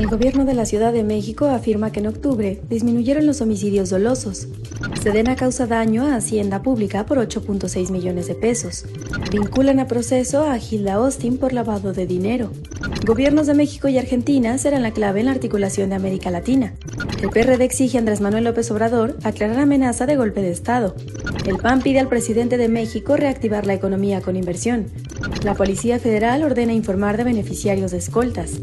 El gobierno de la Ciudad de México afirma que en octubre disminuyeron los homicidios dolosos. Sedena causa daño a Hacienda Pública por 8.6 millones de pesos. Vinculan a proceso a Gilda Austin por lavado de dinero. Gobiernos de México y Argentina serán la clave en la articulación de América Latina. El PRD exige a Andrés Manuel López Obrador aclarar amenaza de golpe de Estado. El PAN pide al presidente de México reactivar la economía con inversión. La Policía Federal ordena informar de beneficiarios de escoltas.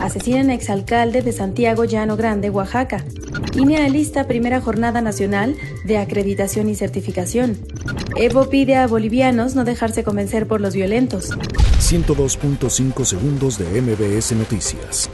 Asesinan exalcalde de Santiago Llano Grande, Oaxaca. INE lista primera jornada nacional de acreditación y certificación. Evo pide a bolivianos no dejarse convencer por los violentos. 102.5 segundos de MBS Noticias.